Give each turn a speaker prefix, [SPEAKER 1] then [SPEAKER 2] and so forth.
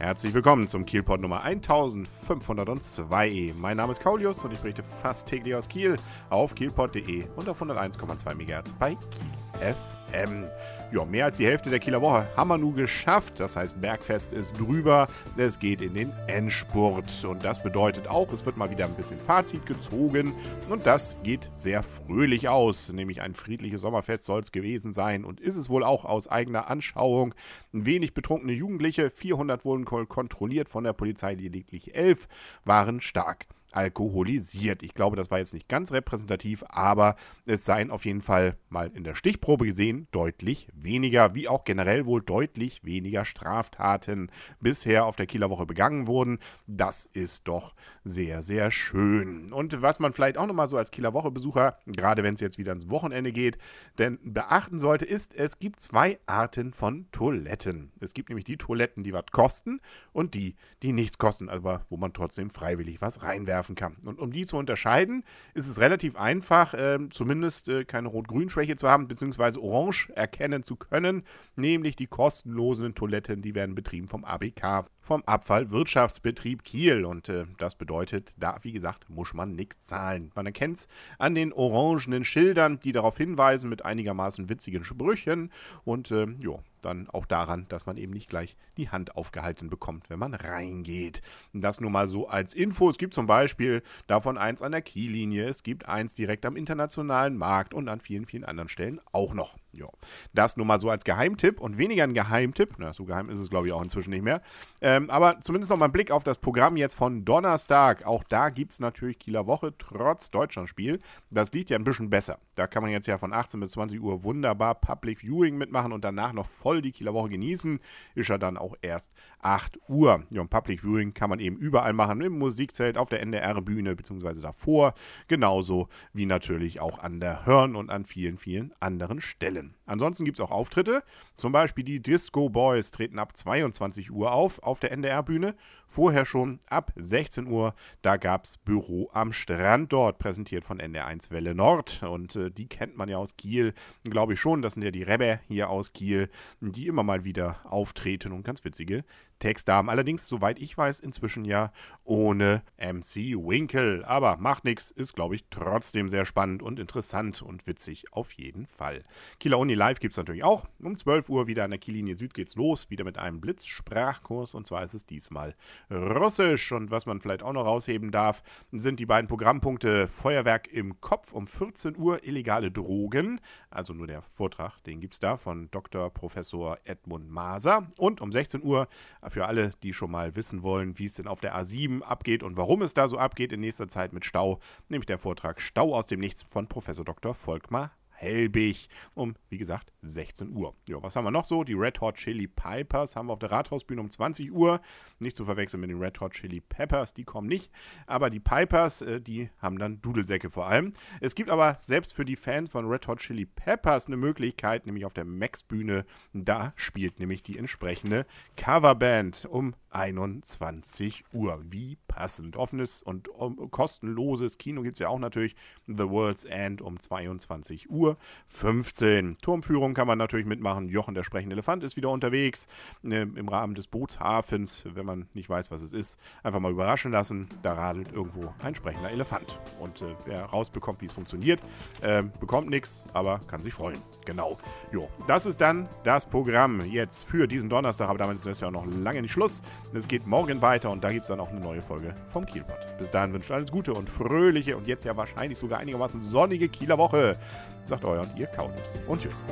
[SPEAKER 1] Herzlich willkommen zum Kielpot Nummer 1502. Mein Name ist Kaulius und ich berichte fast täglich aus Kiel auf kielpot.de und auf 101,2 MHz bei Kiel FM. Ja, mehr als die Hälfte der Kieler Woche haben wir nun geschafft. Das heißt, Bergfest ist drüber. Es geht in den Endspurt. Und das bedeutet auch, es wird mal wieder ein bisschen Fazit gezogen. Und das geht sehr fröhlich aus. Nämlich ein friedliches Sommerfest soll es gewesen sein. Und ist es wohl auch aus eigener Anschauung. Ein wenig betrunkene Jugendliche, 400 wurden kontrolliert von der Polizei, lediglich 11 waren stark alkoholisiert. Ich glaube, das war jetzt nicht ganz repräsentativ, aber es seien auf jeden Fall mal in der Stichprobe gesehen deutlich weniger, wie auch generell wohl deutlich weniger Straftaten bisher auf der Kieler Woche begangen wurden. Das ist doch sehr, sehr schön. Und was man vielleicht auch nochmal so als Kieler Woche-Besucher, gerade wenn es jetzt wieder ins Wochenende geht, denn beachten sollte, ist, es gibt zwei Arten von Toiletten. Es gibt nämlich die Toiletten, die was kosten und die, die nichts kosten, aber wo man trotzdem freiwillig was reinwerfen werfen kann. Und um die zu unterscheiden, ist es relativ einfach, äh, zumindest äh, keine Rot-Grün-Schwäche zu haben, beziehungsweise Orange erkennen zu können, nämlich die kostenlosen Toiletten, die werden betrieben vom ABK, vom Abfallwirtschaftsbetrieb Kiel. Und äh, das bedeutet, da, wie gesagt, muss man nichts zahlen. Man erkennt es an den orangenen Schildern, die darauf hinweisen, mit einigermaßen witzigen Sprüchen. Und äh, ja, dann auch daran, dass man eben nicht gleich die Hand aufgehalten bekommt, wenn man reingeht. Das nur mal so als Info. Es gibt zum Beispiel davon eins an der Kiellinie, es gibt eins direkt am internationalen Markt und an vielen, vielen anderen Stellen auch noch. Ja, das nur mal so als Geheimtipp und weniger ein Geheimtipp. Na, so geheim ist es, glaube ich, auch inzwischen nicht mehr. Ähm, aber zumindest noch mal ein Blick auf das Programm jetzt von Donnerstag. Auch da gibt es natürlich Kieler Woche trotz Deutschlandspiel. Das liegt ja ein bisschen besser. Da kann man jetzt ja von 18 bis 20 Uhr wunderbar Public Viewing mitmachen und danach noch voll die Kieler Woche genießen. Ist ja dann auch erst 8 Uhr. Ja, und Public Viewing kann man eben überall machen. Im Musikzelt, auf der NDR-Bühne beziehungsweise davor. Genauso wie natürlich auch an der Hörn und an vielen, vielen anderen Stellen. Biden. Ansonsten gibt es auch Auftritte. Zum Beispiel die Disco Boys treten ab 22 Uhr auf auf der NDR-Bühne. Vorher schon ab 16 Uhr. Da gab es Büro am Strand dort, präsentiert von NDR1 Welle Nord. Und äh, die kennt man ja aus Kiel, glaube ich schon. Das sind ja die Rebbe hier aus Kiel, die immer mal wieder auftreten und ganz witzige Texte haben. Allerdings, soweit ich weiß, inzwischen ja ohne MC Winkle. Aber macht nichts, ist, glaube ich, trotzdem sehr spannend und interessant und witzig auf jeden Fall. Kieler Uni Live gibt es natürlich auch. Um 12 Uhr wieder an der Kiellinie Süd geht's los, wieder mit einem Blitzsprachkurs und zwar ist es diesmal Russisch. Und was man vielleicht auch noch rausheben darf, sind die beiden Programmpunkte Feuerwerk im Kopf um 14 Uhr, illegale Drogen, also nur der Vortrag, den gibt es da von Dr. Professor Edmund Maser und um 16 Uhr für alle, die schon mal wissen wollen, wie es denn auf der A7 abgeht und warum es da so abgeht in nächster Zeit mit Stau, nämlich der Vortrag Stau aus dem Nichts von Professor Dr. Volkmar Helbig um, wie gesagt, 16 Uhr. Ja, was haben wir noch so? Die Red Hot Chili Pipers haben wir auf der Rathausbühne um 20 Uhr. Nicht zu verwechseln mit den Red Hot Chili Peppers, die kommen nicht. Aber die Pipers, äh, die haben dann Dudelsäcke vor allem. Es gibt aber selbst für die Fans von Red Hot Chili Peppers eine Möglichkeit, nämlich auf der Max-Bühne. Da spielt nämlich die entsprechende Coverband um 21 Uhr. Wie passend. Offenes und kostenloses Kino gibt es ja auch natürlich. The World's End um 22 Uhr. 15. Turmführung kann man natürlich mitmachen. Jochen, der sprechende Elefant, ist wieder unterwegs. Äh, Im Rahmen des Bootshafens, wenn man nicht weiß, was es ist, einfach mal überraschen lassen. Da radelt irgendwo ein sprechender Elefant. Und äh, wer rausbekommt, wie es funktioniert, äh, bekommt nichts, aber kann sich freuen. Genau. Jo, das ist dann das Programm jetzt für diesen Donnerstag, aber damit ist ja noch lange nicht Schluss. Es geht morgen weiter und da gibt es dann auch eine neue Folge vom Kielpot. Bis dahin wünscht alles Gute und fröhliche und jetzt ja wahrscheinlich sogar einigermaßen sonnige Kieler Woche. Sagt euer und ihr Kaulus. Und tschüss.